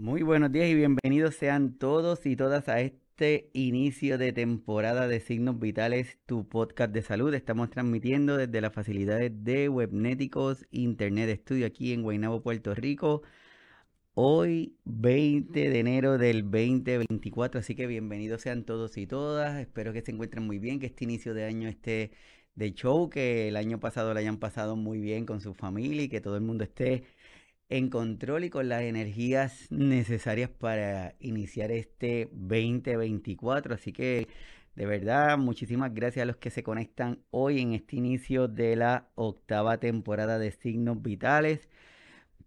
Muy buenos días y bienvenidos sean todos y todas a este inicio de temporada de Signos Vitales, tu podcast de salud. Estamos transmitiendo desde las facilidades de Webnéticos Internet Studio aquí en Guaynabo, Puerto Rico. Hoy 20 de enero del 2024, así que bienvenidos sean todos y todas. Espero que se encuentren muy bien, que este inicio de año esté de show, que el año pasado lo hayan pasado muy bien con su familia y que todo el mundo esté en control y con las energías necesarias para iniciar este 2024. Así que de verdad, muchísimas gracias a los que se conectan hoy en este inicio de la octava temporada de Signos Vitales,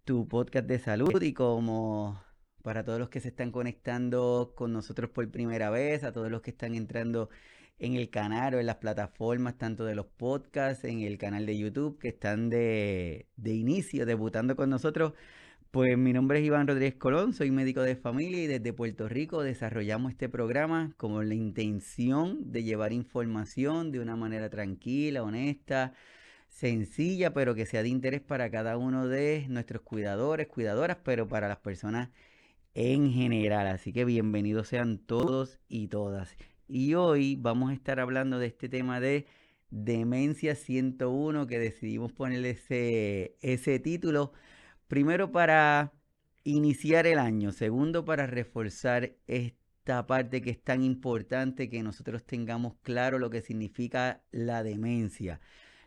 tu podcast de salud y como para todos los que se están conectando con nosotros por primera vez, a todos los que están entrando en el canal o en las plataformas, tanto de los podcasts, en el canal de YouTube, que están de, inicio, debutando con nosotros. Pues mi nombre es Iván Rodríguez Colón, soy médico de familia y desde Puerto Rico desarrollamos este programa con la intención de llevar información de una manera tranquila, honesta, sencilla, pero que sea de interés para cada uno de nuestros cuidadores, cuidadoras, pero para las personas en general. Así que bienvenidos sean todos y todas. Y hoy vamos a estar hablando de este tema de Demencia 101 que decidimos ponerle ese, ese título. Primero para iniciar el año, segundo para reforzar esta parte que es tan importante que nosotros tengamos claro lo que significa la demencia,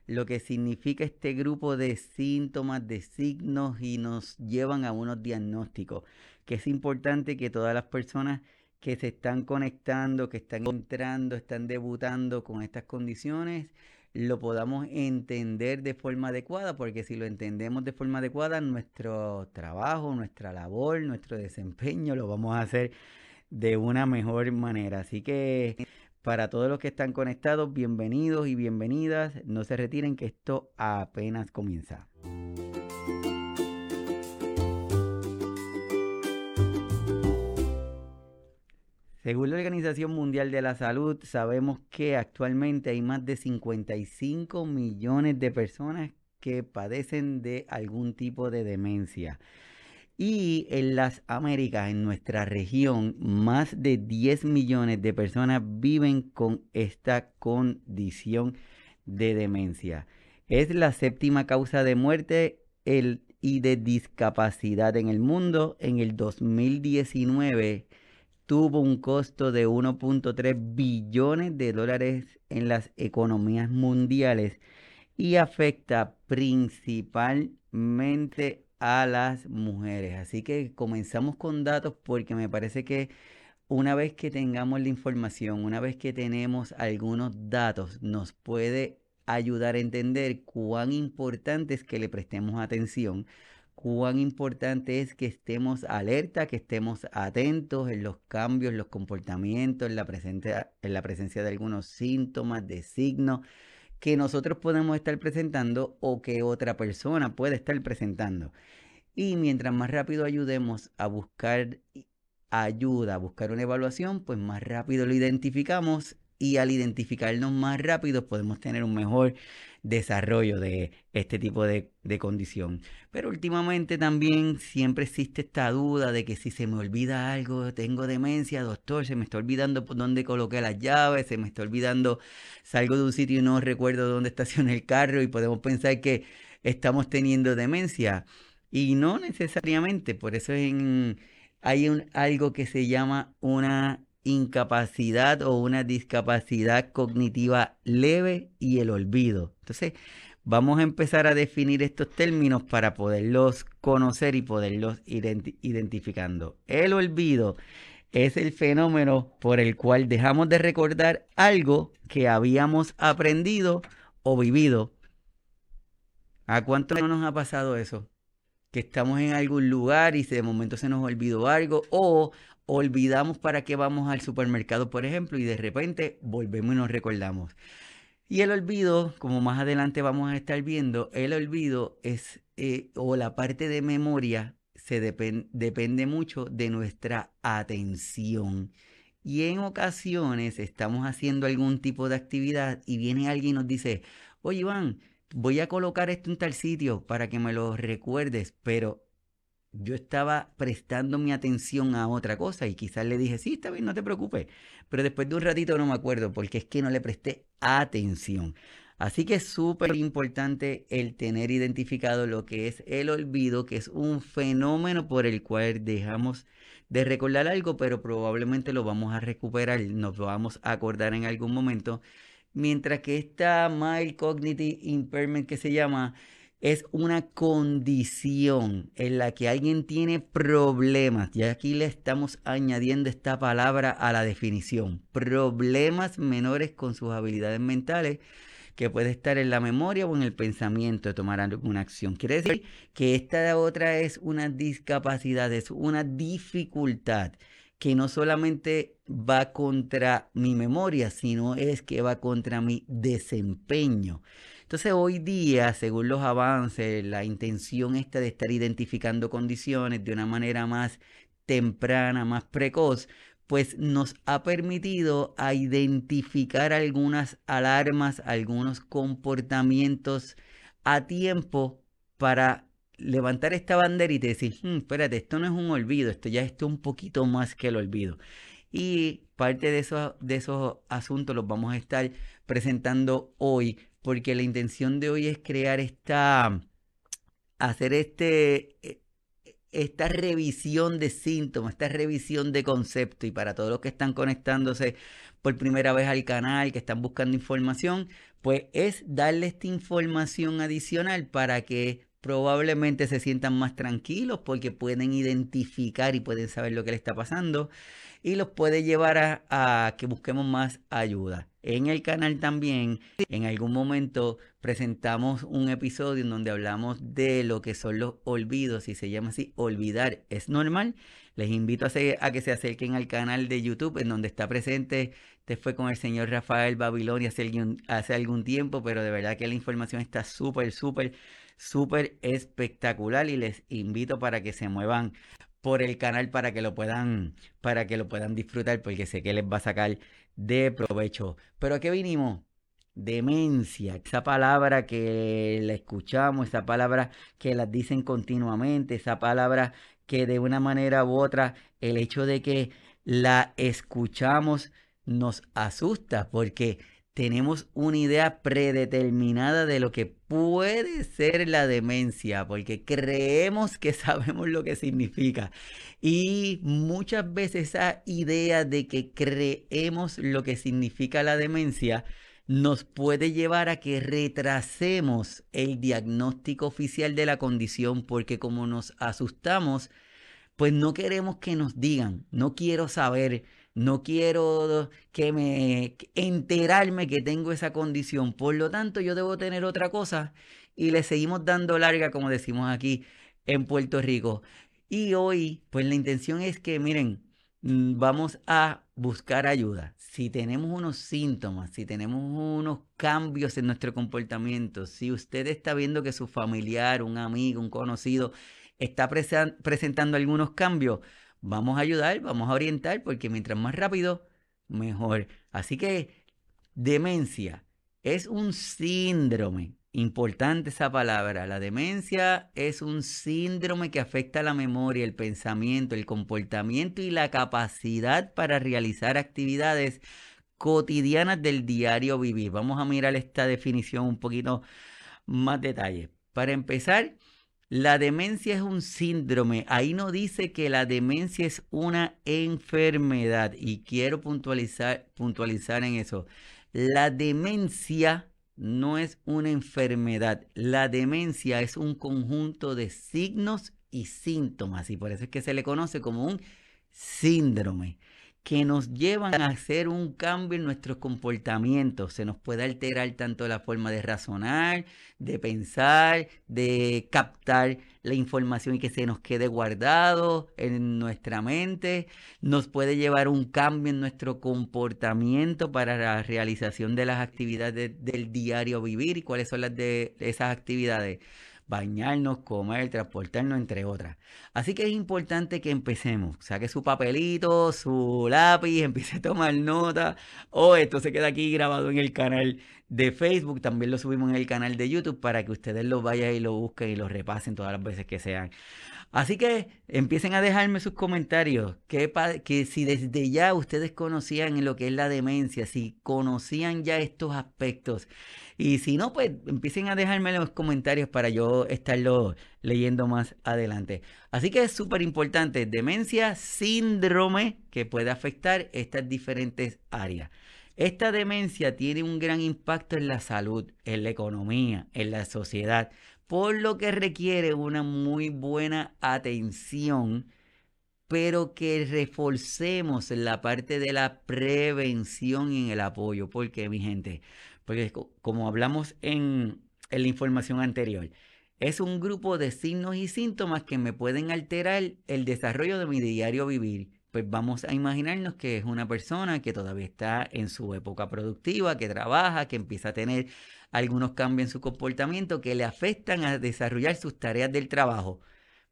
lo que significa este grupo de síntomas, de signos y nos llevan a unos diagnósticos, que es importante que todas las personas que se están conectando, que están entrando, están debutando con estas condiciones, lo podamos entender de forma adecuada, porque si lo entendemos de forma adecuada, nuestro trabajo, nuestra labor, nuestro desempeño lo vamos a hacer de una mejor manera. Así que para todos los que están conectados, bienvenidos y bienvenidas. No se retiren que esto apenas comienza. Según la Organización Mundial de la Salud, sabemos que actualmente hay más de 55 millones de personas que padecen de algún tipo de demencia. Y en las Américas, en nuestra región, más de 10 millones de personas viven con esta condición de demencia. Es la séptima causa de muerte y de discapacidad en el mundo. En el 2019 tuvo un costo de 1.3 billones de dólares en las economías mundiales y afecta principalmente a las mujeres. Así que comenzamos con datos porque me parece que una vez que tengamos la información, una vez que tenemos algunos datos, nos puede ayudar a entender cuán importante es que le prestemos atención cuán importante es que estemos alerta, que estemos atentos en los cambios, en los comportamientos, en la, presencia, en la presencia de algunos síntomas, de signos que nosotros podemos estar presentando o que otra persona puede estar presentando. Y mientras más rápido ayudemos a buscar ayuda, a buscar una evaluación, pues más rápido lo identificamos y al identificarnos más rápido podemos tener un mejor desarrollo de este tipo de, condición. Pero últimamente también siempre existe esta duda de que si se me olvida algo, tengo demencia, doctor, se me está olvidando por dónde coloqué las llaves, se me está olvidando, salgo de un sitio y no recuerdo dónde estacioné el carro y podemos pensar que estamos teniendo demencia. Y no necesariamente, por eso hay algo que se llama una incapacidad o una discapacidad cognitiva leve y el olvido. Entonces, vamos a empezar a definir estos términos para poderlos conocer y poderlos identificando. El olvido es el fenómeno por el cual dejamos de recordar algo que habíamos aprendido o vivido. ¿A cuánto no nos ha pasado eso? Que estamos en algún lugar y de momento se nos olvidó algo o olvidamos para qué vamos al supermercado, por ejemplo, y de repente volvemos y nos recordamos. Y el olvido, como más adelante vamos a estar viendo, el olvido es, eh, o la parte de memoria, se depende mucho de nuestra atención. Y en ocasiones estamos haciendo algún tipo de actividad y viene alguien y nos dice, oye Iván, voy a colocar esto en tal sitio para que me lo recuerdes, pero yo estaba prestando mi atención a otra cosa y quizás le dije, sí, está bien, no te preocupes. Pero después de un ratito no me acuerdo porque es que no le presté atención. Así que es súper importante el tener identificado lo que es el olvido, que es un fenómeno por el cual dejamos de recordar algo, pero probablemente lo vamos a recuperar, nos vamos a acordar en algún momento. Mientras que esta mild cognitive impairment que se llama es una condición en la que alguien tiene problemas. Y aquí le estamos añadiendo esta palabra a la definición. Problemas menores con sus habilidades mentales que puede estar en la memoria o en el pensamiento de tomar alguna acción. Quiere decir que esta otra es una discapacidad, es una dificultad que no solamente va contra mi memoria, sino es que va contra mi desempeño. Entonces hoy día, según los avances, la intención esta de estar identificando condiciones de una manera más temprana, más precoz, pues nos ha permitido a identificar algunas alarmas, algunos comportamientos a tiempo para levantar esta banderita y decir, hmm, espérate, esto no es un olvido, esto ya es un poquito más que el olvido. Y parte de esos, de esos asuntos los vamos a estar presentando hoy porque la intención de hoy es crear esta, hacer este, e, esta revisión de síntomas, esta revisión de concepto. Y para todos los que están conectándose por primera vez al canal, que están buscando información, pues es darle esta información adicional para que probablemente se sientan más tranquilos porque pueden identificar y pueden saber lo que le está pasando y los puede llevar a, que busquemos más ayuda. En el canal también, en algún momento presentamos un episodio en donde hablamos de lo que son los olvidos y se llama así, olvidar es normal. Les invito a, que se acerquen al canal de YouTube en donde está presente. Este fue con el señor Rafael Babilonia hace hace algún tiempo, pero de verdad que la información está súper, súper, súper espectacular y les invito para que se muevan por el canal para que lo puedan, para que lo puedan disfrutar, porque sé que les va a sacar de provecho. Pero ¿a qué vinimos? Demencia, esa palabra que la escuchamos, esa palabra que las dicen continuamente, esa palabra que de una manera u otra, el hecho de que la escuchamos nos asusta, porque tenemos una idea predeterminada de lo que puede ser la demencia, porque creemos que sabemos lo que significa. Y muchas veces esa idea de que creemos lo que significa la demencia nos puede llevar a que retrasemos el diagnóstico oficial de la condición, porque como nos asustamos, pues no queremos que nos digan, no quiero saber no quiero que me enterarme que tengo esa condición, por lo tanto yo debo tener otra cosa y le seguimos dando larga como decimos aquí en Puerto Rico. Y hoy pues la intención es que miren, mm, vamos a buscar ayuda. Si tenemos unos síntomas, si tenemos unos cambios en nuestro comportamiento, si usted está viendo que su familiar, un amigo, un conocido está presentando algunos cambios, vamos a ayudar, vamos a orientar, porque mientras más rápido, mejor. Así que demencia es un síndrome. Importante esa palabra. La demencia es un síndrome que afecta la memoria, el pensamiento, el comportamiento y la capacidad para realizar actividades cotidianas del diario vivir. Vamos a mirar esta definición un poquito más detalle. Para empezar, la demencia es un síndrome. Ahí no dice que la demencia es una enfermedad. Y quiero puntualizar, puntualizar en eso. La demencia no es una enfermedad. La demencia es un conjunto de signos y síntomas. Y por eso es que se le conoce como un síndrome que nos llevan a hacer un cambio en nuestros comportamientos. Se nos puede alterar tanto la forma de razonar, de pensar, de captar la información y que se nos quede guardado en nuestra mente. Nos puede llevar un cambio en nuestro comportamiento para la realización de las actividades del diario vivir. ¿Y cuáles son las de esas actividades? Bañarnos, comer, transportarnos, entre otras. Así que es importante que empecemos. Saque su papelito, su lápiz, empiece a tomar nota. O esto se queda aquí grabado en el canal de Facebook, también lo subimos en el canal de YouTube para que ustedes lo vayan y lo busquen y lo repasen todas las veces que sean. Así que empiecen a dejarme sus comentarios, que, que si desde ya ustedes conocían lo que es la demencia, si conocían ya estos aspectos. Y si no, pues empiecen a dejarme los comentarios para yo estarlo leyendo más adelante. Así que es súper importante, demencia, síndrome que puede afectar estas diferentes áreas. Esta demencia tiene un gran impacto en la salud, en la economía, en la sociedad, por lo que requiere una muy buena atención, pero que reforcemos la parte de la prevención y en el apoyo. ¿Por qué, mi gente? Porque como hablamos en, en la información anterior, es un grupo de signos y síntomas que me pueden alterar el desarrollo de mi diario vivir pues vamos a imaginarnos que es una persona que todavía está en su época productiva, que trabaja, que empieza a tener algunos cambios en su comportamiento que le afectan a desarrollar sus tareas del trabajo.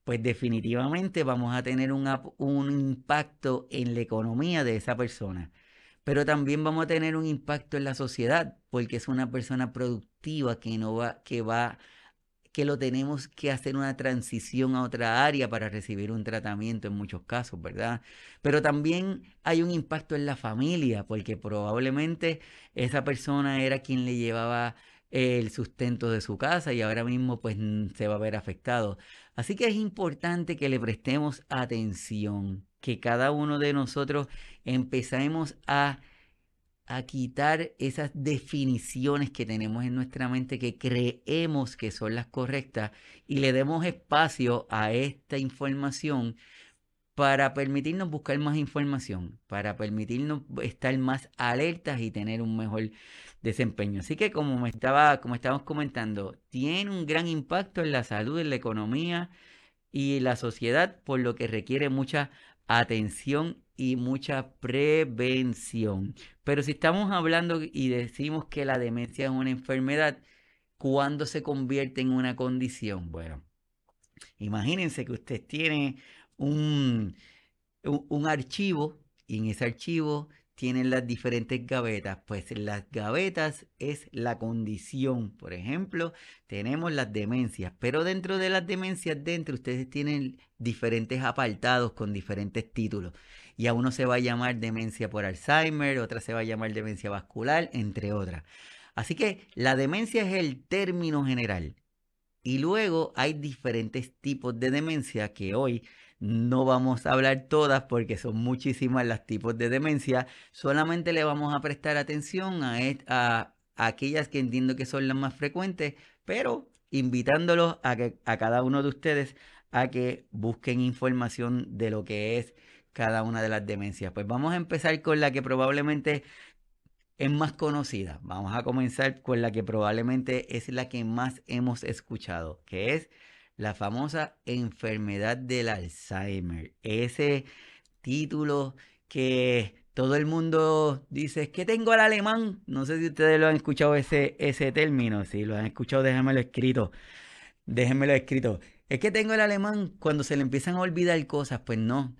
Pues definitivamente vamos a tener un, un impacto en la economía de esa persona. Pero también vamos a tener un impacto en la sociedad, porque es una persona productiva que no va, que va que lo tenemos que hacer una transición a otra área para recibir un tratamiento en muchos casos, ¿verdad? Pero también hay un impacto en la familia, porque probablemente esa persona era quien le llevaba el sustento de su casa y ahora mismo pues se va a ver afectado. Así que es importante que le prestemos atención, que cada uno de nosotros empecemos a a quitar esas definiciones que tenemos en nuestra mente que creemos que son las correctas y le demos espacio a esta información para permitirnos buscar más información, para permitirnos estar más alertas y tener un mejor desempeño. Así que como me estaba, como estábamos comentando, tiene un gran impacto en la salud, en la economía y la sociedad, por lo que requiere mucha atención y mucha prevención. Pero si estamos hablando y decimos que la demencia es una enfermedad, ¿cuándo se convierte en una condición? Bueno, imagínense que usted tiene un, un, archivo y en ese archivo tienen las diferentes gavetas. Pues las gavetas es la condición. Por ejemplo, tenemos las demencias, pero dentro de las demencias, dentro ustedes tienen diferentes apartados con diferentes títulos. Y a uno se va a llamar demencia por Alzheimer, otra se va a llamar demencia vascular, entre otras. Así que la demencia es el término general. Y luego hay diferentes tipos de demencia que hoy no vamos a hablar todas porque son muchísimas las tipos de demencia. Solamente le vamos a prestar atención a, aquellas que entiendo que son las más frecuentes, pero invitándolos a cada uno de ustedes a que busquen información de lo que es cada una de las demencias. Pues vamos a empezar con la que probablemente es más conocida. Vamos a comenzar con la que probablemente es la que más hemos escuchado, que es la famosa enfermedad del Alzheimer. Ese título que todo el mundo dice, es que tengo el alemán. No sé si ustedes lo han escuchado ese, ese término. Si lo han escuchado, déjenmelo escrito. Déjenmelo escrito. Es que tengo el alemán cuando se le empiezan a olvidar cosas. Pues no.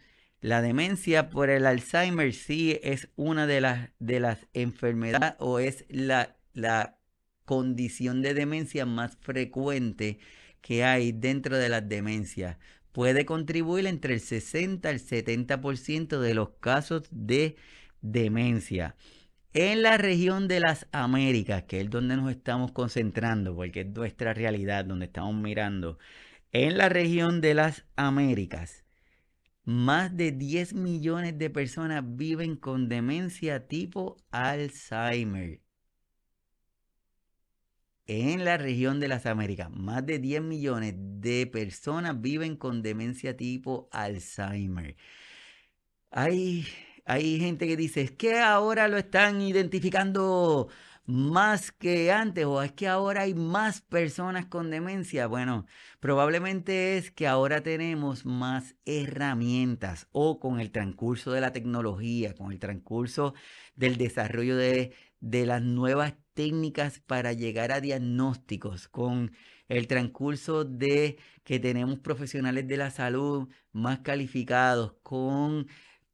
La demencia por el Alzheimer sí es una de las, de las enfermedades o es la, la condición de demencia más frecuente que hay dentro de las demencias. Puede contribuir entre el 60 al 70% de los casos de demencia. En la región de las Américas, que es donde nos estamos concentrando, porque es nuestra realidad, donde estamos mirando, en la región de las Américas, más de 10 millones de personas viven con demencia tipo Alzheimer en la región de las Américas, más de 10 millones de personas viven con demencia tipo Alzheimer. Hay, hay gente que dice, es que ahora lo están identificando más que antes o es que ahora hay más personas con demencia. Bueno, probablemente es que ahora tenemos más herramientas o con el transcurso de la tecnología, con el transcurso del desarrollo de, de las nuevas técnicas para llegar a diagnósticos, con el transcurso de que tenemos profesionales de la salud más calificados, con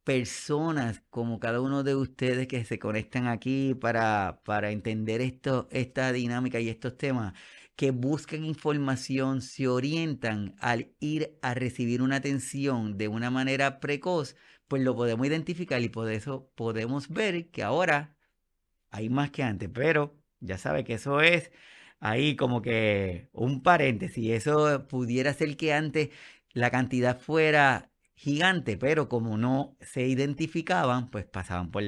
personas como cada uno de ustedes que se conectan aquí para, para entender esto, esta dinámica y estos temas, que buscan información, se orientan al ir a recibir una atención de una manera precoz, pues lo podemos identificar y por eso podemos ver que ahora hay más que antes, pero ya sabe que eso es ahí como que un paréntesis, eso pudiera ser que antes la cantidad fuera gigante, pero como no se identificaban, pues pasaban por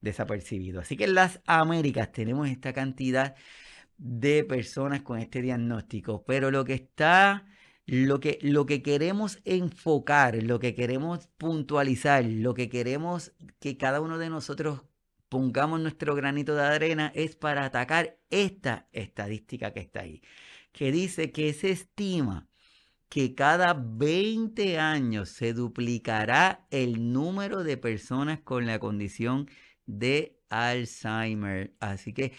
desapercibido. Así que en las Américas tenemos esta cantidad de personas con este diagnóstico, pero lo que está, lo que, lo que queremos enfocar, lo que queremos puntualizar, lo que queremos que cada uno de nosotros pongamos nuestro granito de arena es para atacar esta estadística que está ahí, que dice que se estima que cada 20 años se duplicará el número de personas con la condición de Alzheimer. Así que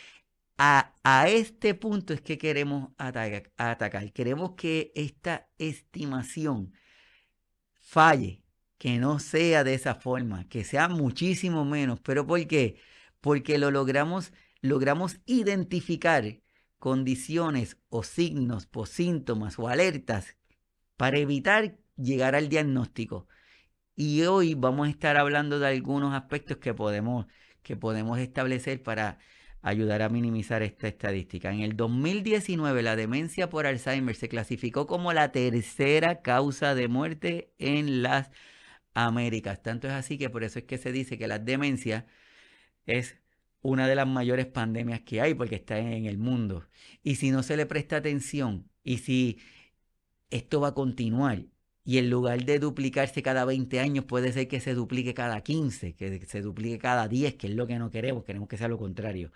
a, este punto es que queremos atacar. Queremos que esta estimación falle, que no sea de esa forma, que sea muchísimo menos. ¿Pero por qué? Porque lo logramos, logramos identificar condiciones o signos o síntomas o alertas para evitar llegar al diagnóstico. Y hoy vamos a estar hablando de algunos aspectos que podemos, que podemos establecer para ayudar a minimizar esta estadística. En el 2019 la demencia por Alzheimer se clasificó como la tercera causa de muerte en las Américas. Tanto es así que por eso es que se dice que la demencia es una de las mayores pandemias que hay porque está en el mundo. Y si no se le presta atención y si esto va a continuar y en lugar de duplicarse cada 20 años, puede ser que se duplique cada 15, que se duplique cada 10, que es lo que no queremos, queremos que sea lo contrario.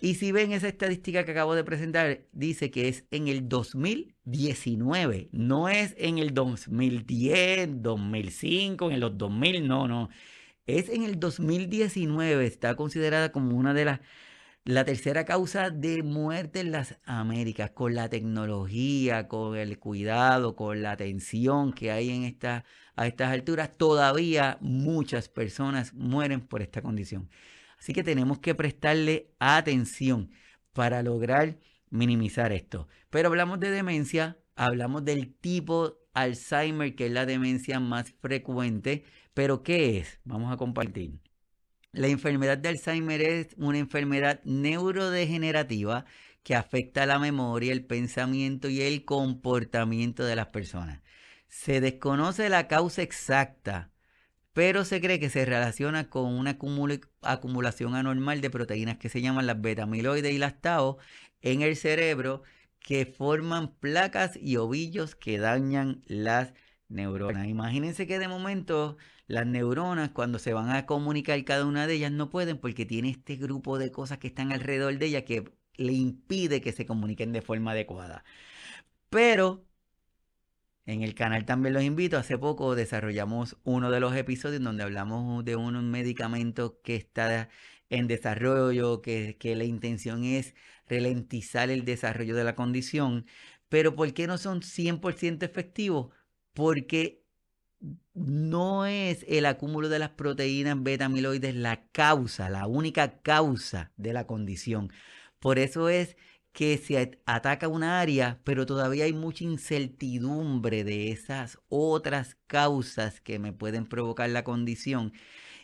Y si ven esa estadística que acabo de presentar, dice que es en el 2019, no es en el 2010, 2005, en los 2000, no, no. Es en el 2019, está considerada como una de las la tercera causa de muerte en las Américas, con la tecnología, con el cuidado, con la atención que hay en esta, a estas alturas, todavía muchas personas mueren por esta condición. Así que tenemos que prestarle atención para lograr minimizar esto. Pero hablamos de demencia, hablamos del tipo Alzheimer, que es la demencia más frecuente. Pero ¿qué es? Vamos a compartir. La enfermedad de Alzheimer es una enfermedad neurodegenerativa que afecta la memoria, el pensamiento y el comportamiento de las personas. Se desconoce la causa exacta, pero se cree que se relaciona con una acumulación anormal de proteínas que se llaman las betamiloides y las tau en el cerebro que forman placas y ovillos que dañan las neuronas. Imagínense que de momento las neuronas cuando se van a comunicar cada una de ellas no pueden porque tiene este grupo de cosas que están alrededor de ella que le impide que se comuniquen de forma adecuada. Pero en el canal también los invito. Hace poco desarrollamos uno de los episodios donde hablamos de un medicamento que está en desarrollo, que, que la intención es ralentizar el desarrollo de la condición. Pero ¿por qué no son 100% efectivos? Porque no es el acúmulo de las proteínas beta amiloides la causa, la única causa de la condición. Por eso es que se ataca una área, pero todavía hay mucha incertidumbre de esas otras causas que me pueden provocar la condición.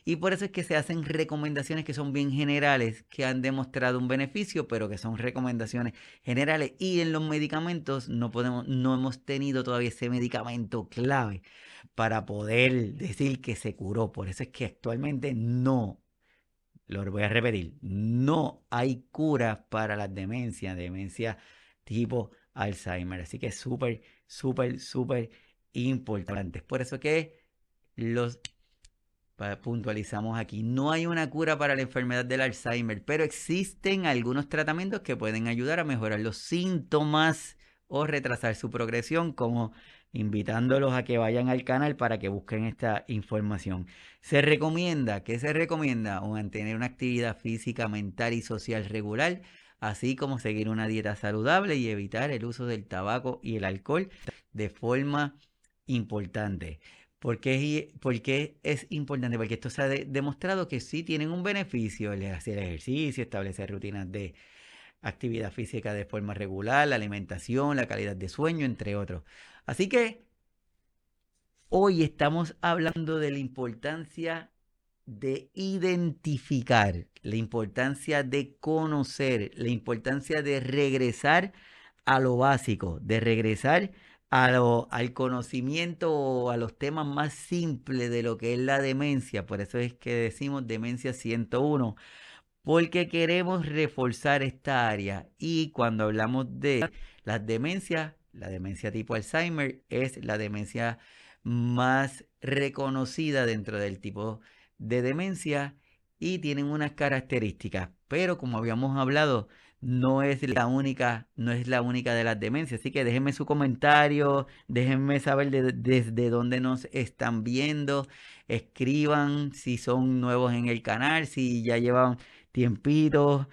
Y por eso es que se hacen recomendaciones que son bien generales, que han demostrado un beneficio, pero que son recomendaciones generales. Y en los medicamentos no podemos, no hemos tenido todavía ese medicamento clave para poder decir que se curó. Por eso es que actualmente no, lo voy a repetir, no hay cura para la demencia, demencia tipo Alzheimer. Así que es súper, súper, súper importante. Por eso que los puntualizamos aquí. No hay una cura para la enfermedad del Alzheimer, pero existen algunos tratamientos que pueden ayudar a mejorar los síntomas o retrasar su progresión, como invitándolos a que vayan al canal para que busquen esta información. Se recomienda, ¿qué se recomienda? Mantener una actividad física, mental y social regular, así como seguir una dieta saludable y evitar el uso del tabaco y el alcohol de forma importante. ¿Por qué, es importante? Porque esto se ha demostrado que sí tienen un beneficio el hacer ejercicio, establecer rutinas de actividad física de forma regular, la alimentación, la calidad de sueño, entre otros. Así que hoy estamos hablando de la importancia de identificar, la importancia de conocer, la importancia de regresar a lo básico, de regresar a al conocimiento o a los temas más simples de lo que es la demencia. Por eso es que decimos demencia 101, porque queremos reforzar esta área. Y cuando hablamos de las demencias, la demencia tipo Alzheimer es la demencia más reconocida dentro del tipo de demencia y tienen unas características. Pero como habíamos hablado, no es la única, no es la única de las demencias. Así que déjenme su comentario, déjenme saber desde dónde nos están viendo, escriban si son nuevos en el canal, si ya llevan tiempitos,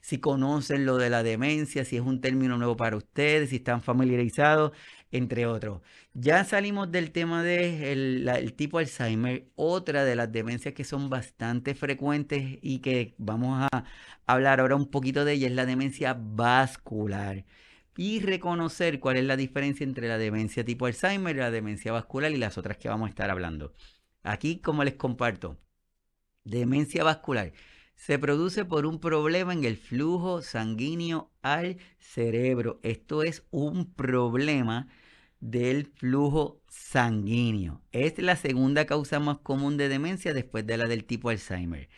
si conocen lo de la demencia, si es un término nuevo para ustedes, si están familiarizados, entre otros. Ya salimos del tema del de tipo Alzheimer, otra de las demencias que son bastante frecuentes y que vamos a hablar ahora un poquito de ella es la demencia vascular. Y reconocer cuál es la diferencia entre la demencia tipo Alzheimer, la demencia vascular y las otras que vamos a estar hablando. Aquí, como les comparto, demencia vascular se produce por un problema en el flujo sanguíneo al cerebro. Esto es un problema del flujo sanguíneo. Es la segunda causa más común de demencia después de la del tipo Alzheimer.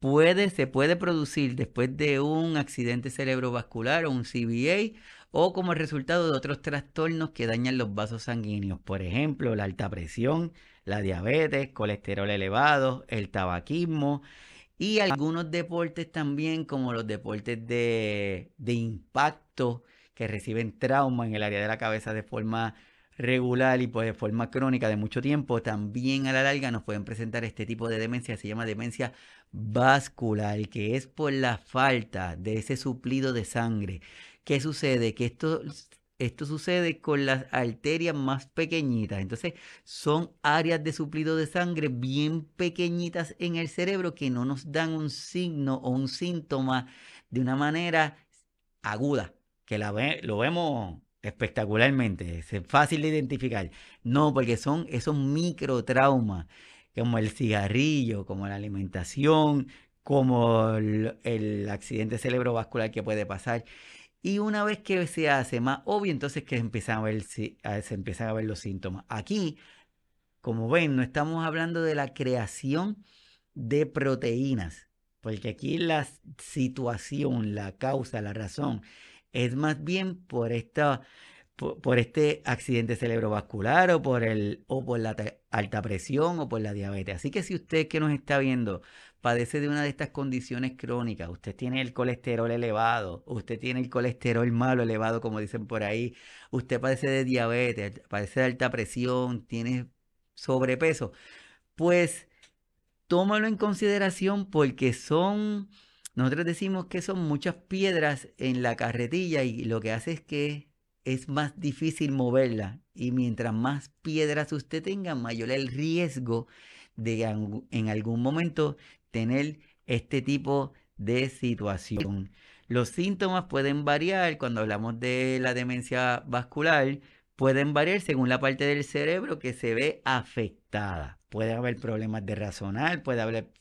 Puede, se puede producir después de un accidente cerebrovascular o un CVA o como resultado de otros trastornos que dañan los vasos sanguíneos, por ejemplo, la alta presión, la diabetes, colesterol elevado, el tabaquismo, y algunos deportes también, como los deportes de, impacto, que reciben trauma en el área de la cabeza de forma regular y pues de forma crónica de mucho tiempo, también a la larga nos pueden presentar este tipo de demencia, se llama demencia vascular, que es por la falta de ese suplido de sangre. ¿Qué sucede? Que esto esto sucede con las arterias más pequeñitas. Entonces, son áreas de suplido de sangre bien pequeñitas en el cerebro que no nos dan un signo o un síntoma de una manera aguda, que la lo vemos espectacularmente, es fácil de identificar. No, porque son esos microtraumas, como el cigarrillo, como la alimentación, como el, el accidente cerebrovascular que puede pasar. Y una vez que se hace más obvio, entonces que empiezan a ver, se empiezan a ver los síntomas. Aquí, como ven, no estamos hablando de la creación de proteínas, porque aquí la situación, la causa, la razón, es más bien por esta por, este accidente cerebrovascular o por el o por la alta presión o por la diabetes. Así que si usted que nos está viendo padece de una de estas condiciones crónicas, usted tiene el colesterol elevado, usted tiene el colesterol malo elevado, como dicen por ahí, usted padece de diabetes, padece de alta presión, tiene sobrepeso, pues tómalo en consideración porque son, nosotros decimos que son muchas piedras en la carretilla y lo que hace es que es más difícil moverla y mientras más piedras usted tenga, mayor el riesgo de en algún momento tener este tipo de situación. Los síntomas pueden variar cuando hablamos de la demencia vascular, pueden variar según la parte del cerebro que se ve afectada. Puede haber problemas de razonar, puede haber,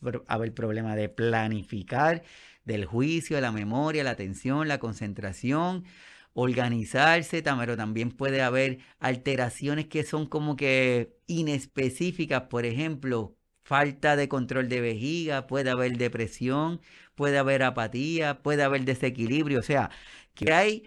problemas de planificar, del juicio, la memoria, la atención, la concentración, organizarse, pero también puede haber alteraciones que son como que inespecíficas, por ejemplo, falta de control de vejiga, puede haber depresión, puede haber apatía, puede haber desequilibrio, o sea, que hay,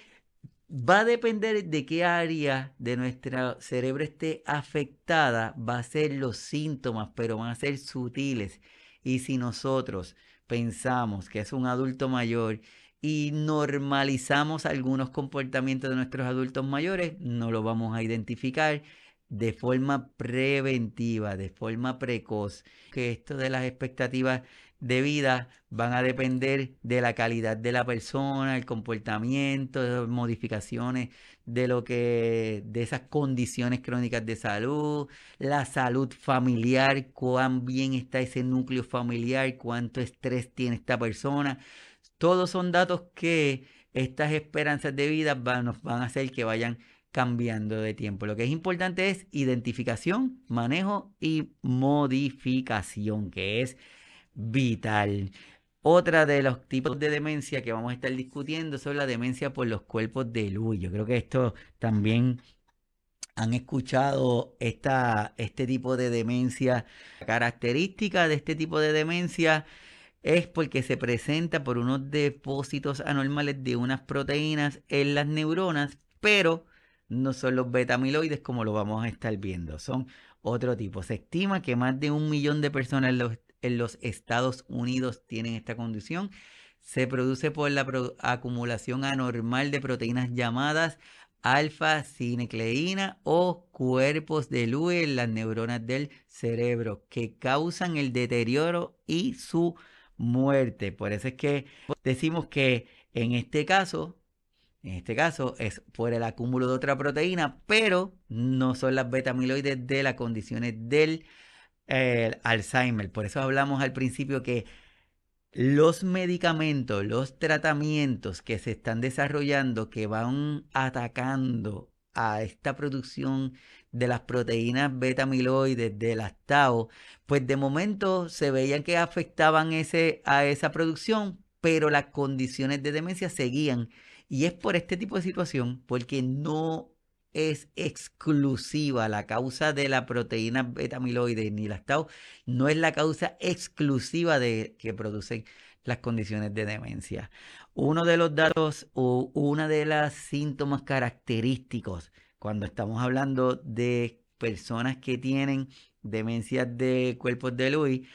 va a depender de qué área de nuestro cerebro esté afectada, va a ser los síntomas, pero van a ser sutiles. Y si nosotros pensamos que es un adulto mayor y normalizamos algunos comportamientos de nuestros adultos mayores, no lo vamos a identificar de forma preventiva, de forma precoz, que esto de las expectativas de vida van a depender de la calidad de la persona, el comportamiento, modificaciones de lo que de esas condiciones crónicas de salud, la salud familiar, cuán bien está ese núcleo familiar, cuánto estrés tiene esta persona. Todos son datos que estas esperanzas de vida van, nos van a hacer que vayan cambiando de tiempo. Lo que es importante es identificación, manejo y modificación, que es vital. Otra de los tipos de demencia que vamos a estar discutiendo son la demencia por los cuerpos de luz. Yo creo que esto también han escuchado esta, este tipo de demencia. característica de este tipo de demencia es porque se presenta por unos depósitos anormales de unas proteínas en las neuronas, pero no son los betamiloides como lo vamos a estar viendo, son otro tipo. Se estima que más de un millón de personas en los Estados Unidos tienen esta condición. Se produce por la acumulación anormal de proteínas llamadas alfa-cinecleína o cuerpos de luz en las neuronas del cerebro que causan el deterioro y su muerte. Por eso es que decimos que en este caso, en este caso es por el acúmulo de otra proteína, pero no son las beta-amiloides de las condiciones del el Alzheimer. Por eso hablamos al principio que los medicamentos, los tratamientos que se están desarrollando, que van atacando a esta producción de las proteínas beta amiloides, de las tau, pues de momento se veían que afectaban ese, a esa producción, pero las condiciones de demencia seguían. Y es por este tipo de situación, porque no es exclusiva, la causa de la proteína beta-amiloide ni la tau no es la causa exclusiva de que producen las condiciones de demencia. Uno de los datos o una de las síntomas característicos cuando estamos hablando de personas que tienen demencia de cuerpos de Lewy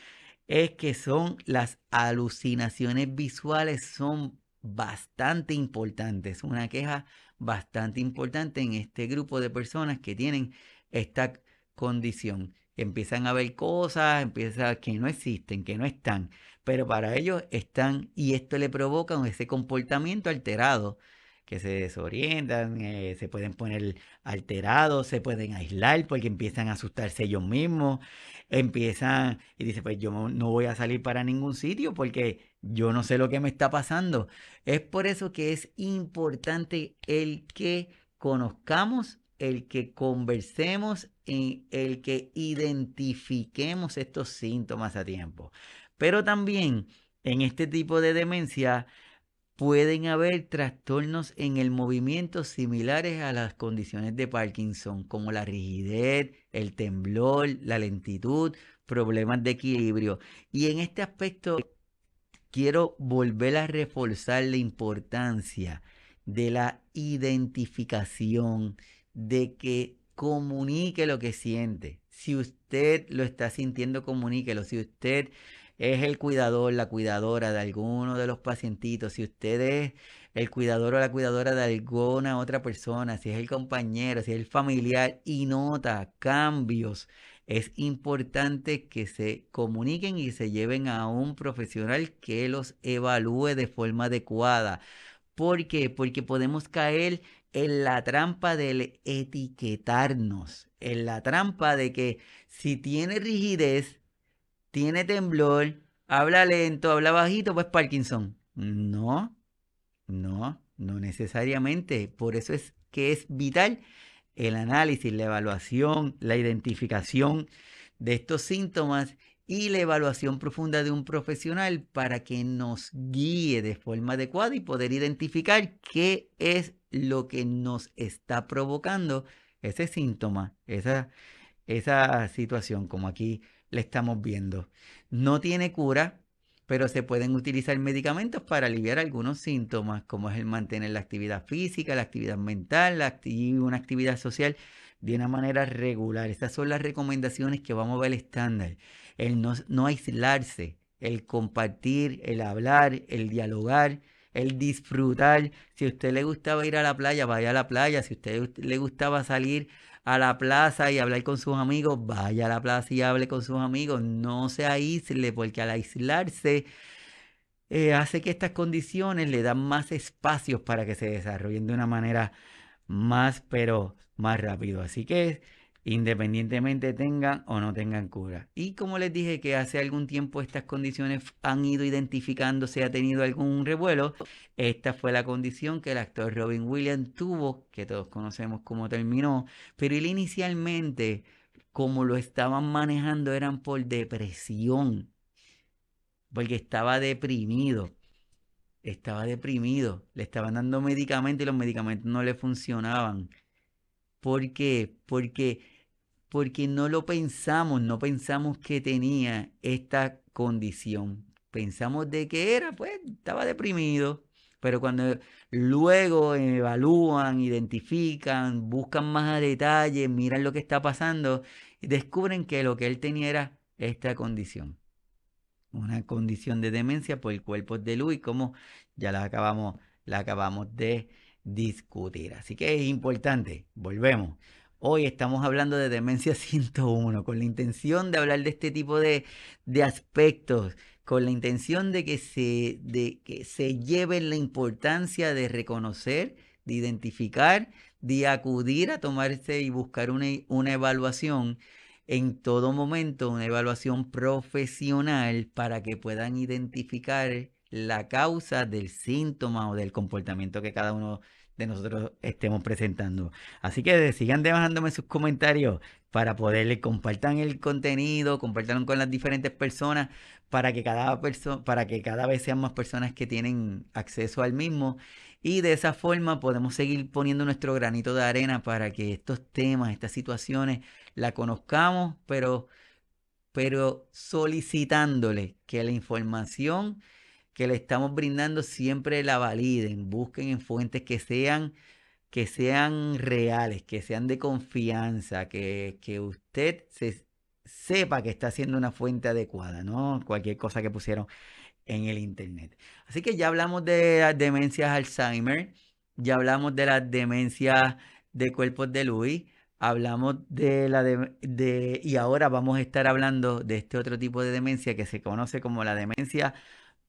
es que son las alucinaciones visuales son bastante importantes. Una queja bastante importante en este grupo de personas que tienen esta condición. Empiezan a ver cosas, empiezan que no existen, que no están, pero para ellos están y esto le provoca ese comportamiento alterado que se desorientan, eh, se pueden poner alterados, se pueden aislar porque empiezan a asustarse ellos mismos, empiezan y dicen, pues yo no voy a salir para ningún sitio porque yo no sé lo que me está pasando. Es por eso que es importante el que conozcamos, el que conversemos, y el que identifiquemos estos síntomas a tiempo. Pero también en este tipo de demencia pueden haber trastornos en el movimiento similares a las condiciones de Parkinson, como la rigidez, el temblor, la lentitud, problemas de equilibrio. Y en este aspecto quiero volver a reforzar la importancia de la identificación, de que comunique lo que siente. Si usted lo está sintiendo, comuníquelo. Si usted es el cuidador, la cuidadora de alguno de los pacientitos, si usted es el cuidador o la cuidadora de alguna otra persona, si es el compañero, si es el familiar y nota cambios, es importante que se comuniquen y se lleven a un profesional que los evalúe de forma adecuada. ¿Por qué? Porque podemos caer en la trampa del etiquetarnos, en la trampa de que si tiene rigidez, tiene temblor, habla lento, habla bajito, pues Parkinson. No, no, no necesariamente. Por eso es que es vital el análisis, la evaluación, la identificación de estos síntomas y la evaluación profunda de un profesional para que nos guíe de forma adecuada y poder identificar qué es lo que nos está provocando ese síntoma, esa, esa situación, como aquí le estamos viendo. No tiene cura, pero se pueden utilizar medicamentos para aliviar algunos síntomas, como es el mantener la actividad física, la actividad mental, la una actividad social de una manera regular. Estas son las recomendaciones que vamos a ver estándar. El no, no aislarse, el compartir, el hablar, el dialogar, el disfrutar. Si a usted le gustaba ir a la playa, vaya a la playa. Si a usted le gustaba salir a la plaza y hablar con sus amigos, vaya a la plaza y hable con sus amigos. No se aísle, porque al aislarse eh, hace que estas condiciones le dan más espacios para que se desarrollen de una manera más, pero más rápido. Así que independientemente tengan o no tengan cura. Y como les dije que hace algún tiempo estas condiciones han ido identificándose, ha tenido algún revuelo, esta fue la condición que el actor Robin Williams tuvo, que todos conocemos cómo terminó, pero él inicialmente, como lo estaban manejando, eran por depresión, porque estaba deprimido. Estaba deprimido, le estaban dando medicamentos y los medicamentos no le funcionaban. ¿Por qué? Porque porque no lo pensamos, no pensamos que tenía esta condición. Pensamos de que era, pues estaba deprimido, pero cuando luego evalúan, identifican, buscan más detalles, miran lo que está pasando, descubren que lo que él tenía era esta condición. Una condición de demencia por el cuerpo de Luis, como ya la acabamos, la acabamos de discutir. Así que es importante, volvemos. Hoy estamos hablando de demencia 101 con la intención de hablar de este tipo de, aspectos, con la intención de que, se, de que se lleven la importancia de reconocer, de identificar, de acudir a tomarse y buscar una, una evaluación en todo momento, una evaluación profesional para que puedan identificar la causa del síntoma o del comportamiento que cada uno de nosotros estemos presentando. Así que sigan dejándome sus comentarios para poderle compartan el contenido, compartan con las diferentes personas para que cada para que cada vez sean más personas que tienen acceso al mismo y de esa forma podemos seguir poniendo nuestro granito de arena para que estos temas, estas situaciones la conozcamos, pero pero solicitándole que la información que le estamos brindando siempre la validen, busquen en fuentes que sean, que sean reales, que sean de confianza, que, que usted se, sepa que está haciendo una fuente adecuada, ¿no? Cualquier cosa que pusieron en el internet. Así que ya hablamos de las demencias Alzheimer, ya hablamos de las demencias de cuerpos de Luis, hablamos de la de, y ahora vamos a estar hablando de este otro tipo de demencia que se conoce como la demencia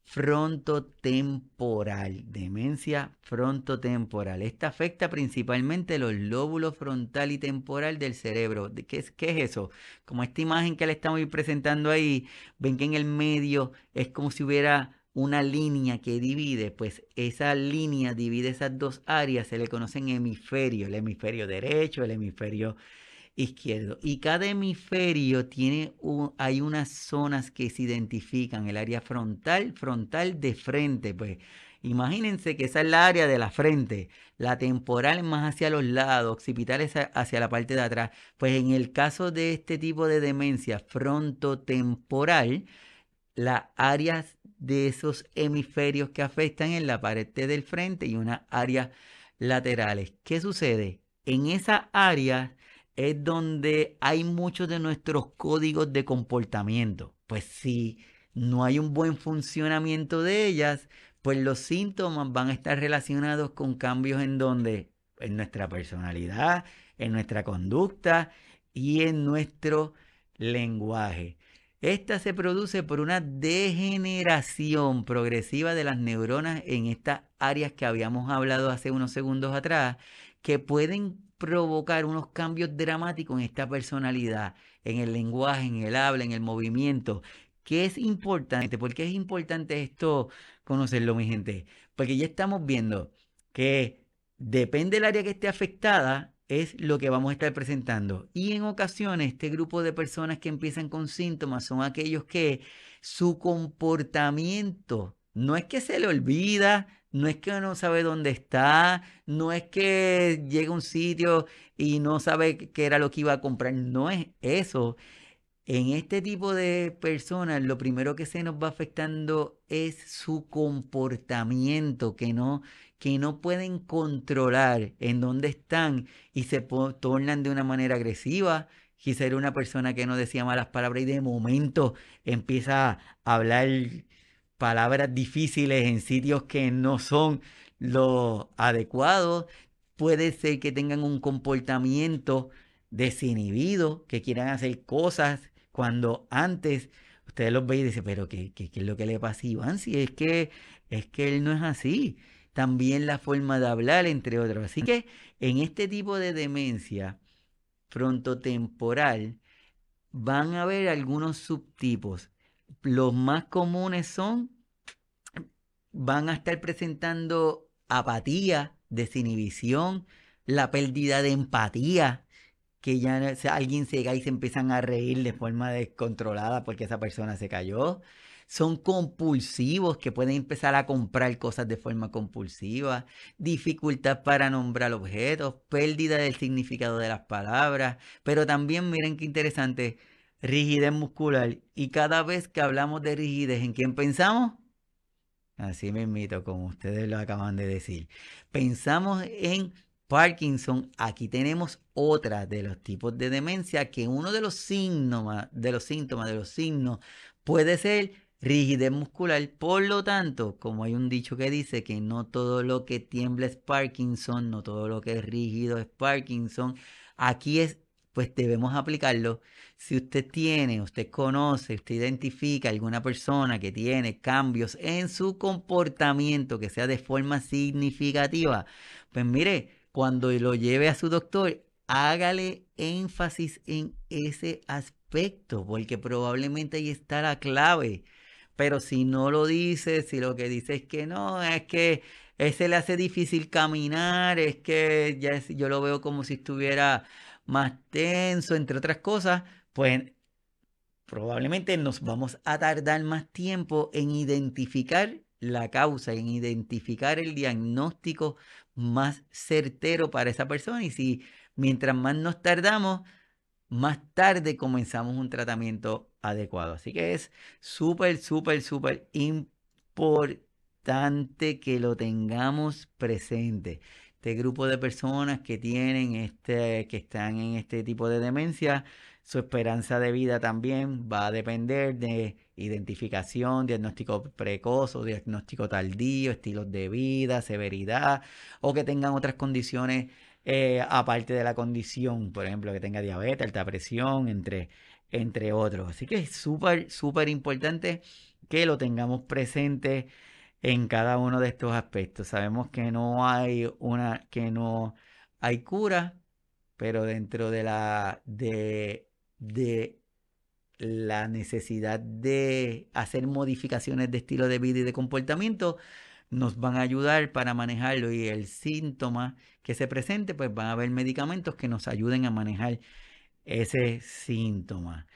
frontotemporal, demencia frontotemporal. Esta afecta principalmente los lóbulos frontal y temporal del cerebro. ¿Qué es, qué es eso? Como esta imagen que le estamos presentando ahí, ven que en el medio es como si hubiera una línea que divide, pues esa línea divide esas dos áreas, se le conocen hemisferio, el hemisferio derecho, el hemisferio izquierdo. Y cada hemisferio tiene, hay unas zonas que se identifican, el área frontal, frontal de frente, pues imagínense que esa es la área de la frente, la temporal más hacia los lados, occipital es hacia la parte de atrás. Pues en el caso de este tipo de demencia frontotemporal, las áreas de esos hemisferios que afectan en la parte del frente y unas áreas laterales. ¿Qué sucede? En esa área es donde hay muchos de nuestros códigos de comportamiento. Pues si no hay un buen funcionamiento de ellas, pues los síntomas van a estar relacionados con cambios en donde en nuestra personalidad, en nuestra conducta y en nuestro lenguaje. Esta se produce por una degeneración progresiva de las neuronas en estas áreas que habíamos hablado hace unos segundos atrás, que pueden provocar unos cambios dramáticos en esta personalidad, en el lenguaje, en el habla, en el movimiento. ¿Qué es importante? ¿Por qué es importante esto conocerlo, mi gente? Porque ya estamos viendo que depende del área que esté afectada, es lo que vamos a estar presentando. Y en ocasiones, este grupo de personas que empiezan con síntomas son aquellos que su comportamiento no es que se le olvida, no es que no sabe dónde está, no es que llega a un sitio y no sabe qué era lo que iba a comprar, no es eso. En este tipo de personas, lo primero que se nos va afectando es su comportamiento, que no, que no pueden controlar en dónde están y se tornan de una manera agresiva. Quizá era una persona que no decía malas palabras y de momento empieza a hablar palabras difíciles en sitios que no son lo adecuados. Puede ser que tengan un comportamiento desinhibidos, que quieran hacer cosas cuando antes ustedes los veis y dicen, pero ¿qué, qué, qué es lo que le pasa a Iván? Si es que, es que él no es así. También la forma de hablar, entre otros. Así que en este tipo de demencia frontotemporal van a haber algunos subtipos. Los más comunes son, van a estar presentando apatía, desinhibición, la pérdida de empatía, que ya alguien se cae y se empiezan a reír de forma descontrolada porque esa persona se cayó. Son compulsivos que pueden empezar a comprar cosas de forma compulsiva, dificultad para nombrar objetos, pérdida del significado de las palabras, pero también miren qué interesante, rigidez muscular. Y cada vez que hablamos de rigidez, ¿en quién pensamos? Así me invito, como ustedes lo acaban de decir. Pensamos en Parkinson, aquí tenemos otra de los tipos de demencia que uno de los síntomas, de los síntomas, de los signos, puede ser rigidez muscular. Por lo tanto, como hay un dicho que dice que no todo lo que tiembla es Parkinson, no todo lo que es rígido es Parkinson, aquí es, pues debemos aplicarlo. Si usted tiene, usted conoce, usted identifica alguna persona que tiene cambios en su comportamiento que sea de forma significativa, pues mire, cuando lo lleve a su doctor, hágale énfasis en ese aspecto, porque probablemente ahí está la clave. Pero si no lo dice, si lo que dice es que no, es que ese le hace difícil caminar, es que ya yo lo veo como si estuviera más tenso, entre otras cosas, pues probablemente nos vamos a tardar más tiempo en identificar la causa, en identificar el diagnóstico más certero para esa persona y si mientras más nos tardamos, más tarde comenzamos un tratamiento adecuado. Así que es súper, súper, súper importante que lo tengamos presente. Este grupo de personas que tienen este, que están en este tipo de demencia, su esperanza de vida también va a depender de identificación, diagnóstico precoz o diagnóstico tardío, estilos de vida, severidad o que tengan otras condiciones eh, aparte de la condición, por ejemplo, que tenga diabetes, alta presión, entre, entre otros. Así que es súper, súper importante que lo tengamos presente en cada uno de estos aspectos. Sabemos que no hay una, que no hay cura, pero dentro de la, de, de la necesidad de hacer modificaciones de estilo de vida y de comportamiento nos van a ayudar para manejarlo y el síntoma que se presente, pues van a haber medicamentos que nos ayuden a manejar ese síntoma.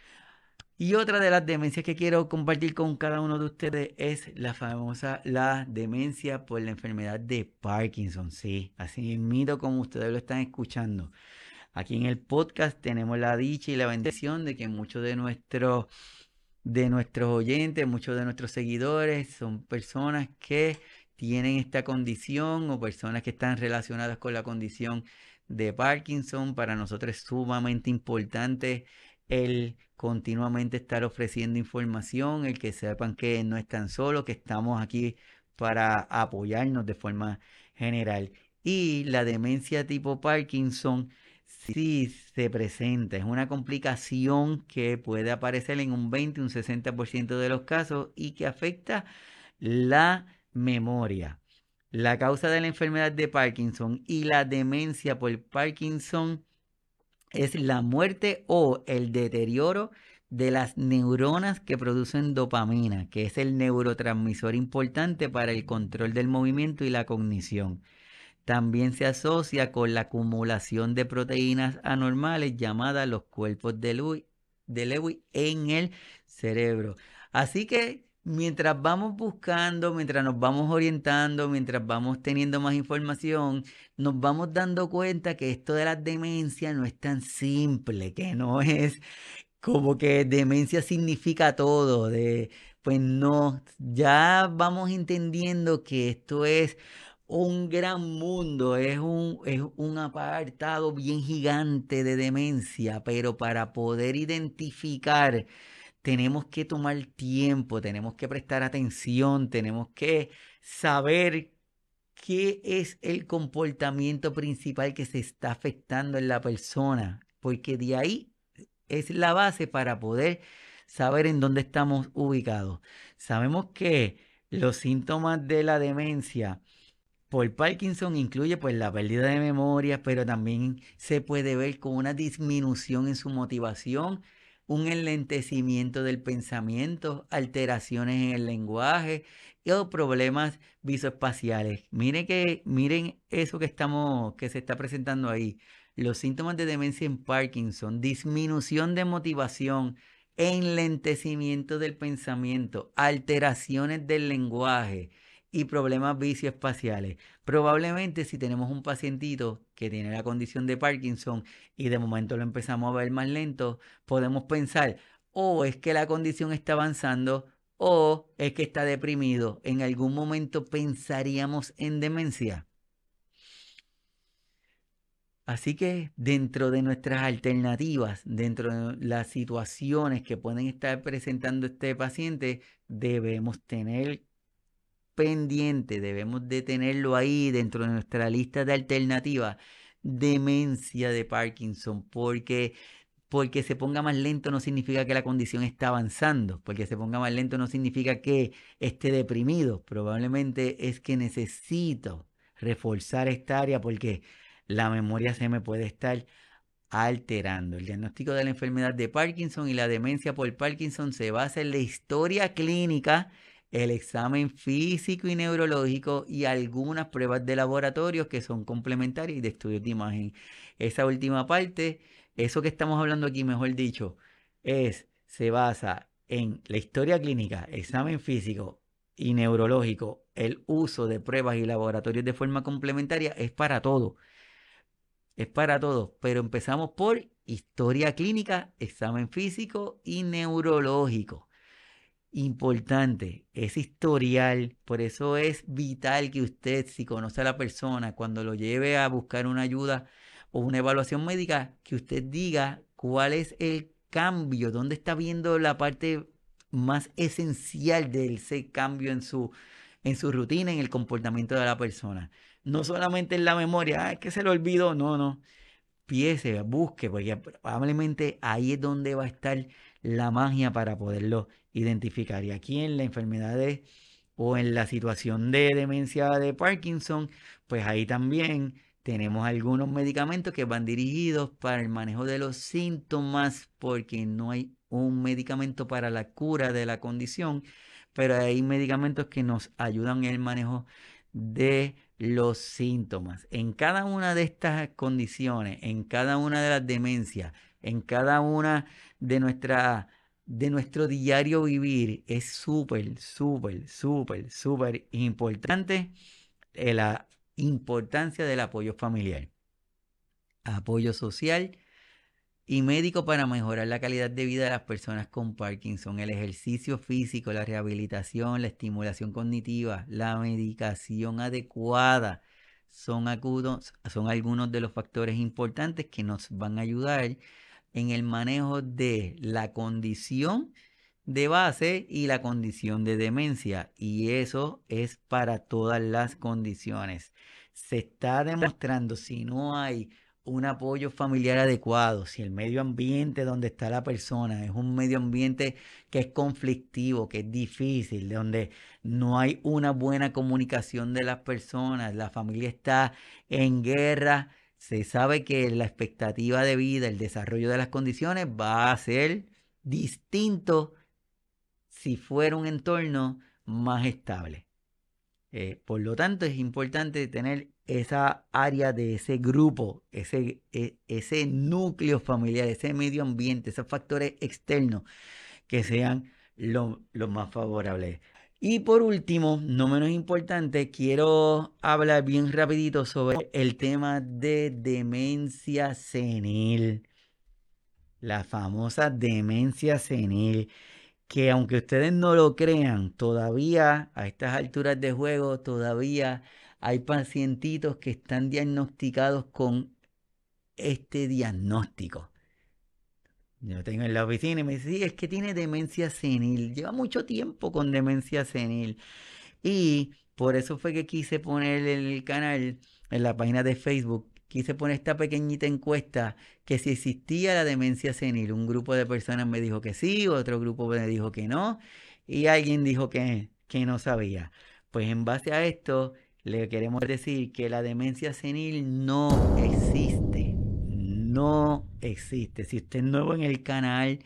Y otra de las demencias que quiero compartir con cada uno de ustedes es la famosa la demencia por la enfermedad de Parkinson. Sí, así mismo como ustedes lo están escuchando. Aquí en el podcast tenemos la dicha y la bendición de que muchos de nuestros de nuestros oyentes, muchos de nuestros seguidores son personas que tienen esta condición o personas que están relacionadas con la condición de Parkinson. Para nosotros es sumamente importante el continuamente estar ofreciendo información, el que sepan que no están solos, que estamos aquí para apoyarnos de forma general. Y la demencia tipo Parkinson sí se presenta. Es una complicación que puede aparecer en un 20, un 60% de los casos y que afecta la memoria. La causa de la enfermedad de Parkinson y la demencia por Parkinson es la muerte o el deterioro de las neuronas que producen dopamina, que es el neurotransmisor importante para el control del movimiento y la cognición. También se asocia con la acumulación de proteínas anormales llamadas los cuerpos de Lewy, de en el cerebro. Así que mientras vamos buscando, mientras nos vamos orientando, mientras vamos teniendo más información, nos vamos dando cuenta que esto de la demencia no es tan simple, que no es como que demencia significa todo, de pues no, ya vamos entendiendo que esto es un gran mundo, es un, es un apartado bien gigante de demencia, pero para poder identificar tenemos que tomar tiempo, tenemos que prestar atención, tenemos que saber qué es el comportamiento principal que se está afectando en la persona. porque de ahí es la base para poder saber en dónde estamos ubicados. Sabemos que los síntomas de la demencia por Parkinson incluye pues la pérdida de memoria, pero también se puede ver con una disminución en su motivación, un enlentecimiento del pensamiento, alteraciones en el lenguaje o problemas visoespaciales. Miren que miren eso que estamos que se está presentando ahí. Los síntomas de demencia en Parkinson, disminución de motivación, enlentecimiento del pensamiento, alteraciones del lenguaje y problemas visoespaciales. Probablemente si tenemos un pacientito que tiene la condición de Parkinson y de momento lo empezamos a ver más lento, podemos pensar, o es que la condición está avanzando o es que está deprimido. En algún momento pensaríamos en demencia. Así que dentro de nuestras alternativas, dentro de las situaciones que pueden estar presentando este paciente, debemos tener pendiente, debemos de tenerlo ahí dentro de nuestra lista de alternativas, demencia de Parkinson, porque porque se ponga más lento no significa que la condición está avanzando, porque se ponga más lento no significa que esté deprimido, probablemente es que necesito reforzar esta área porque la memoria se me puede estar alterando. El diagnóstico de la enfermedad de Parkinson y la demencia por Parkinson se basa en la historia clínica el examen físico y neurológico y algunas pruebas de laboratorio que son complementarias y de estudios de imagen. Esa última parte, eso que estamos hablando aquí, mejor dicho, es, se basa en la historia clínica, examen físico y neurológico, el uso de pruebas y laboratorios de forma complementaria, es para todo. Es para todo, pero empezamos por historia clínica, examen físico y neurológico importante, es historial, por eso es vital que usted, si conoce a la persona, cuando lo lleve a buscar una ayuda o una evaluación médica, que usted diga cuál es el cambio, dónde está viendo la parte más esencial de ese cambio en su, en su rutina, en el comportamiento de la persona. No solamente en la memoria, ah, es que se lo olvidó, no, no. Piese, busque, porque probablemente ahí es donde va a estar la magia para poderlo identificar. Y aquí en la enfermedad o en la situación de demencia de Parkinson, pues ahí también tenemos algunos medicamentos que van dirigidos para el manejo de los síntomas, porque no hay un medicamento para la cura de la condición, pero hay medicamentos que nos ayudan en el manejo de los síntomas. En cada una de estas condiciones, en cada una de las demencias, en cada una de nuestra de nuestro diario vivir es súper, súper, súper, súper importante la importancia del apoyo familiar, apoyo social y médico para mejorar la calidad de vida de las personas con Parkinson, el ejercicio físico, la rehabilitación, la estimulación cognitiva, la medicación adecuada. Son, son algunos de los factores importantes que nos van a ayudar en el manejo de la condición de base y la condición de demencia. Y eso es para todas las condiciones. Se está demostrando si no hay un apoyo familiar adecuado, si el medio ambiente donde está la persona es un medio ambiente que es conflictivo, que es difícil, donde no hay una buena comunicación de las personas, la familia está en guerra, se sabe que la expectativa de vida, el desarrollo de las condiciones va a ser distinto si fuera un entorno más estable. Eh, por lo tanto, es importante tener esa área de ese grupo, ese, e, ese núcleo familiar, ese medio ambiente, esos factores externos que sean los más favorables. Y por último, no menos importante, quiero hablar bien rapidito sobre el tema de demencia senil. La famosa demencia senil, que aunque ustedes no lo crean, todavía a estas alturas de juego, todavía hay pacientitos que están diagnosticados con este diagnóstico. Yo tengo en la oficina y me dice, sí, es que tiene demencia senil. Lleva mucho tiempo con demencia senil. Y por eso fue que quise poner el canal, en la página de Facebook, quise poner esta pequeñita encuesta que si existía la demencia senil. Un grupo de personas me dijo que sí, otro grupo me dijo que no, y alguien dijo que, que no sabía. Pues en base a esto, le queremos decir que la demencia senil no existe. No existe. Si usted es nuevo en el canal,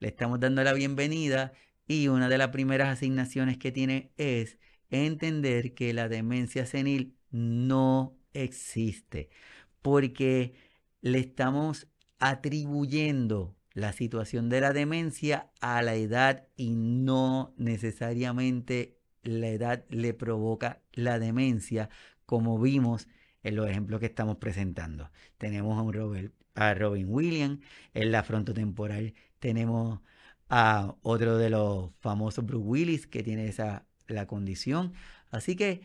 le estamos dando la bienvenida y una de las primeras asignaciones que tiene es entender que la demencia senil no existe porque le estamos atribuyendo la situación de la demencia a la edad y no necesariamente la edad le provoca la demencia, como vimos en los ejemplos que estamos presentando. Tenemos a, un Robert, a Robin Williams en la frontotemporal, tenemos a otro de los famosos Bruce Willis que tiene esa la condición. Así que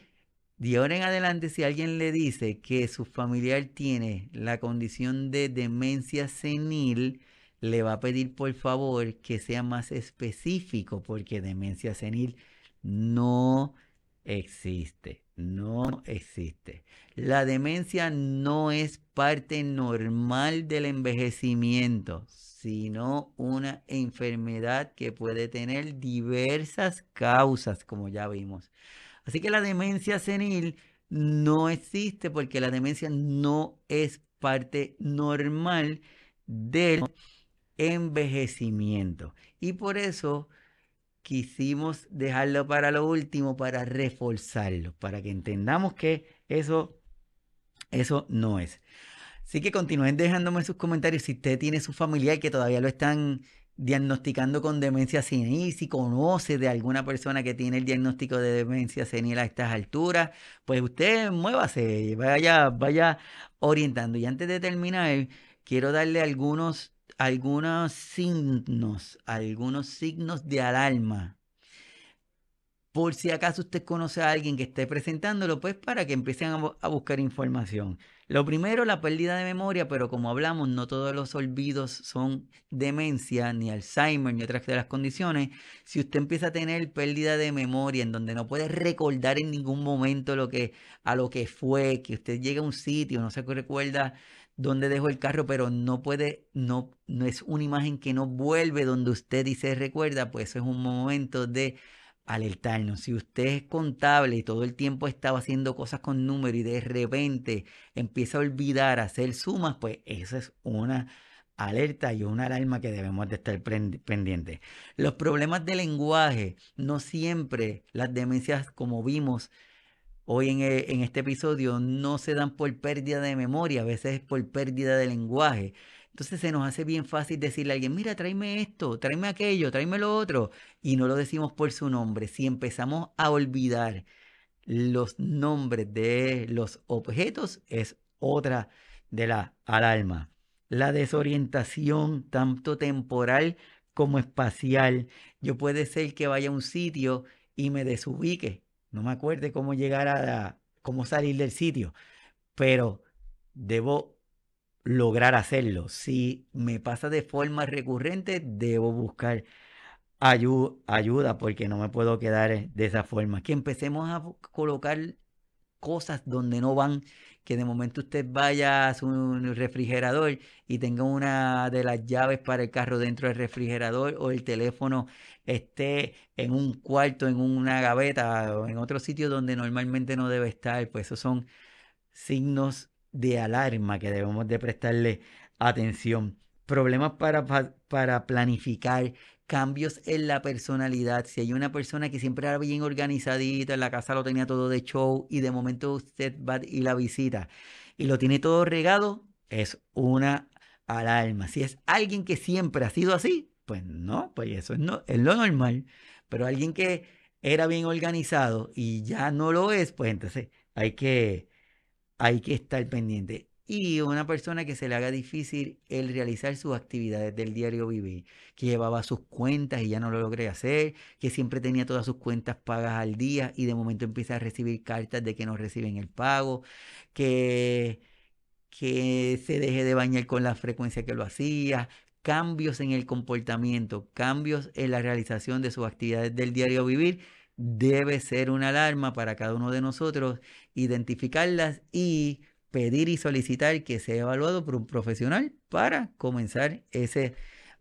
de ahora en adelante, si alguien le dice que su familiar tiene la condición de demencia senil, le va a pedir por favor que sea más específico, porque demencia senil no existe, no existe. La demencia no es parte normal del envejecimiento, sino una enfermedad que puede tener diversas causas, como ya vimos. Así que la demencia senil no existe porque la demencia no es parte normal del envejecimiento. Y por eso quisimos dejarlo para lo último, para reforzarlo, para que entendamos que eso, eso no es. Así que continúen dejándome sus comentarios si usted tiene su familiar que todavía lo están diagnosticando con demencia senil, si conoce de alguna persona que tiene el diagnóstico de demencia senil a estas alturas, pues usted muévase, vaya, vaya orientando. Y antes de terminar, quiero darle algunos, algunos signos, algunos signos de alarma. Por si acaso usted conoce a alguien que esté presentándolo, pues para que empiecen a buscar información. Lo primero, la pérdida de memoria, pero como hablamos, no todos los olvidos son demencia, ni Alzheimer, ni otras de las condiciones. Si usted empieza a tener pérdida de memoria, en donde no puede recordar en ningún momento lo que, a lo que fue, que usted llega a un sitio, no se recuerda dónde dejó el carro, pero no puede, no, no es una imagen que no vuelve donde usted dice recuerda, pues eso es un momento de alertarnos. Si usted es contable y todo el tiempo estaba haciendo cosas con números y de repente empieza a olvidar hacer sumas, pues eso es una alerta y una alarma que debemos de estar pendientes. Los problemas de lenguaje, no siempre las demencias como vimos hoy en, e, en este episodio, no se dan por pérdida de memoria, a veces es por pérdida de lenguaje. Entonces se nos hace bien fácil decirle a alguien, mira, tráeme esto, tráeme aquello, tráeme lo otro, y no lo decimos por su nombre. Si empezamos a olvidar los nombres de los objetos, es otra de la alarma. La desorientación, tanto temporal como espacial. Yo puede ser que vaya a un sitio y me desubique. No me acuerde cómo llegar a, cómo salir del sitio, pero debo lograr hacerlo. Si me pasa de forma recurrente, debo buscar ayuda porque no me puedo quedar de esa forma. Que empecemos a colocar cosas donde no van, que de momento usted vaya a su refrigerador y tenga una de las llaves para el carro dentro del refrigerador o el teléfono esté en un cuarto, en una gaveta o en otro sitio donde normalmente no debe estar, pues esos son signos de alarma que debemos de prestarle atención. Problemas para, para planificar, cambios en la personalidad. Si hay una persona que siempre era bien organizadita, en la casa lo tenía todo de show y de momento usted va y la visita y lo tiene todo regado, es una alarma. Si es alguien que siempre ha sido así, pues no, pues eso es, no, es lo normal. Pero alguien que era bien organizado y ya no lo es, pues entonces hay que hay que estar pendiente. Y una persona que se le haga difícil el realizar sus actividades del diario vivir, que llevaba sus cuentas y ya no lo logré hacer, que siempre tenía todas sus cuentas pagas al día y de momento empieza a recibir cartas de que no reciben el pago, que, que se deje de bañar con la frecuencia que lo hacía, cambios en el comportamiento, cambios en la realización de sus actividades del diario vivir debe ser una alarma para cada uno de nosotros identificarlas y pedir y solicitar que sea evaluado por un profesional para comenzar ese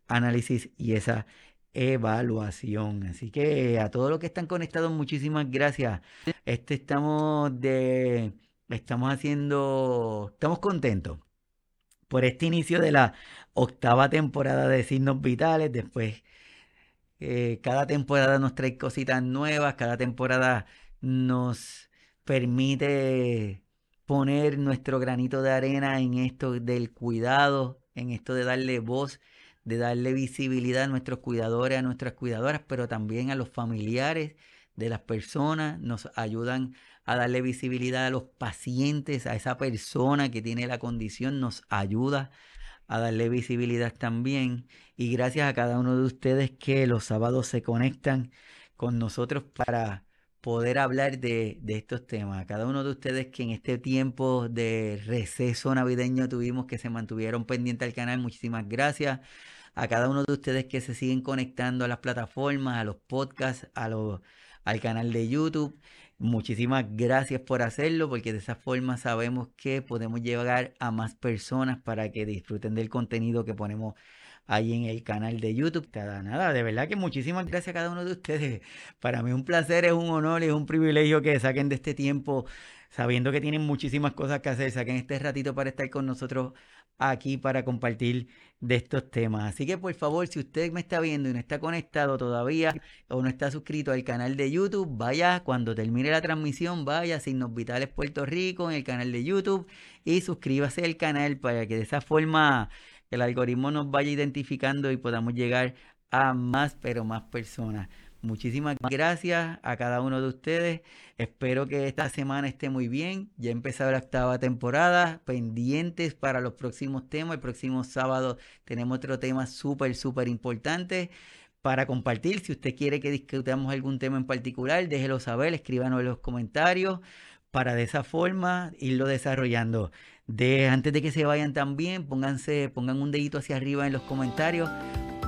análisis y esa evaluación. Así que a todos los que están conectados, muchísimas gracias. Este estamos de estamos haciendo, estamos contentos por este inicio de la octava temporada de Signos Vitales. Después, eh, cada temporada nos trae cositas nuevas, cada temporada nos permite poner nuestro granito de arena en esto del cuidado, en esto de darle voz de darle visibilidad a nuestros cuidadores, a nuestras cuidadoras, pero también a los familiares de las personas, nos ayudan a darle visibilidad a los pacientes, a esa persona que tiene la condición, nos ayuda a darle visibilidad también. Y gracias a cada uno de ustedes que los sábados se conectan con nosotros para poder hablar de, estos temas. A cada uno de ustedes que en este tiempo de receso navideño tuvimos que se mantuvieron pendientes al canal, muchísimas gracias a cada uno de ustedes que se siguen conectando a las plataformas, a los podcasts, a los, al canal de YouTube. Muchísimas gracias por hacerlo porque de esa forma sabemos que podemos llegar a más personas para que disfruten del contenido que ponemos ahí en el canal de YouTube. Nada, de verdad que muchísimas gracias a cada uno de ustedes. Para mí es un placer, es un honor, es un privilegio que saquen de este tiempo sabiendo que tienen muchísimas cosas que hacer, saquen este ratito para estar con nosotros aquí para compartir de estos temas. Así que por favor, si usted me está viendo y no está conectado todavía o no está suscrito al canal de YouTube, vaya cuando termine la transmisión, vaya a Signos Vitales Puerto Rico en el canal de YouTube y suscríbase al canal para que de esa forma el algoritmo nos vaya identificando y podamos llegar a más, pero más personas. Muchísimas gracias a cada uno de ustedes. Espero que esta semana esté muy bien. Ya ha empezado la octava temporada. Pendientes para los próximos temas. El próximo sábado tenemos otro tema súper, súper importante para compartir. Si usted quiere que discutamos algún tema en particular, déjelo saber, escríbanos en los comentarios para de esa forma irlo desarrollando. De, antes de que se vayan también, pónganse, pongan un dedito hacia arriba en los comentarios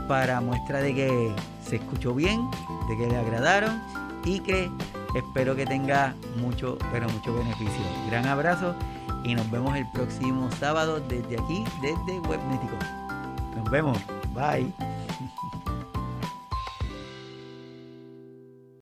para muestra de que se escuchó bien, de que le agradaron y que espero que tenga mucho, pero mucho beneficio. Gran abrazo y nos vemos el próximo sábado desde aquí, desde Webnético. Nos vemos. Bye.